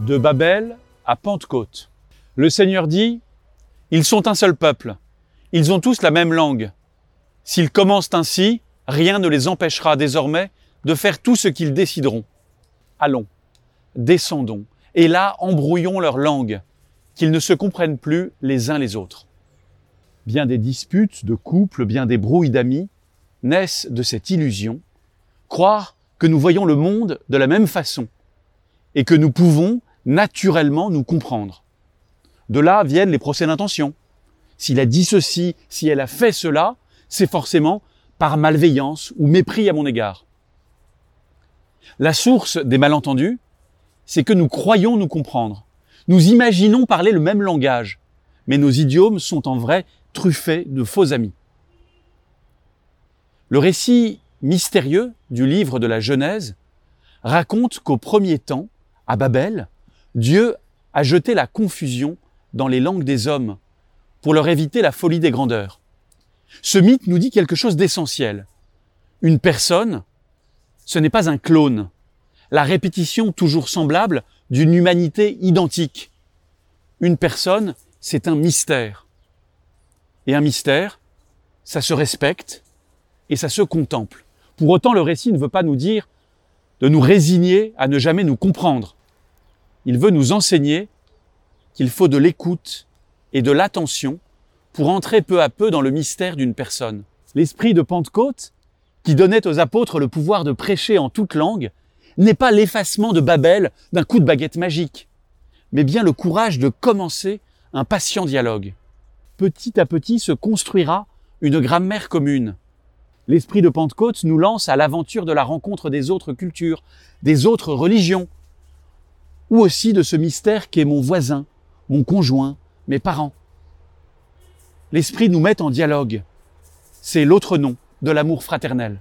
de Babel à Pentecôte. Le Seigneur dit, Ils sont un seul peuple, ils ont tous la même langue. S'ils commencent ainsi, rien ne les empêchera désormais de faire tout ce qu'ils décideront. Allons, descendons, et là embrouillons leur langue, qu'ils ne se comprennent plus les uns les autres. Bien des disputes de couple, bien des brouilles d'amis, naissent de cette illusion, croire que nous voyons le monde de la même façon, et que nous pouvons naturellement nous comprendre. De là viennent les procès d'intention. S'il a dit ceci, si elle a fait cela, c'est forcément par malveillance ou mépris à mon égard. La source des malentendus, c'est que nous croyons nous comprendre. Nous imaginons parler le même langage, mais nos idiomes sont en vrai truffés de faux amis. Le récit mystérieux du livre de la Genèse raconte qu'au premier temps, à Babel, Dieu a jeté la confusion dans les langues des hommes pour leur éviter la folie des grandeurs. Ce mythe nous dit quelque chose d'essentiel. Une personne, ce n'est pas un clone, la répétition toujours semblable d'une humanité identique. Une personne, c'est un mystère. Et un mystère, ça se respecte et ça se contemple. Pour autant, le récit ne veut pas nous dire de nous résigner à ne jamais nous comprendre. Il veut nous enseigner qu'il faut de l'écoute et de l'attention pour entrer peu à peu dans le mystère d'une personne. L'esprit de Pentecôte, qui donnait aux apôtres le pouvoir de prêcher en toute langue, n'est pas l'effacement de Babel d'un coup de baguette magique, mais bien le courage de commencer un patient dialogue. Petit à petit se construira une grammaire commune. L'esprit de Pentecôte nous lance à l'aventure de la rencontre des autres cultures, des autres religions, ou aussi de ce mystère qu'est mon voisin, mon conjoint, mes parents. L'esprit nous met en dialogue. C'est l'autre nom de l'amour fraternel.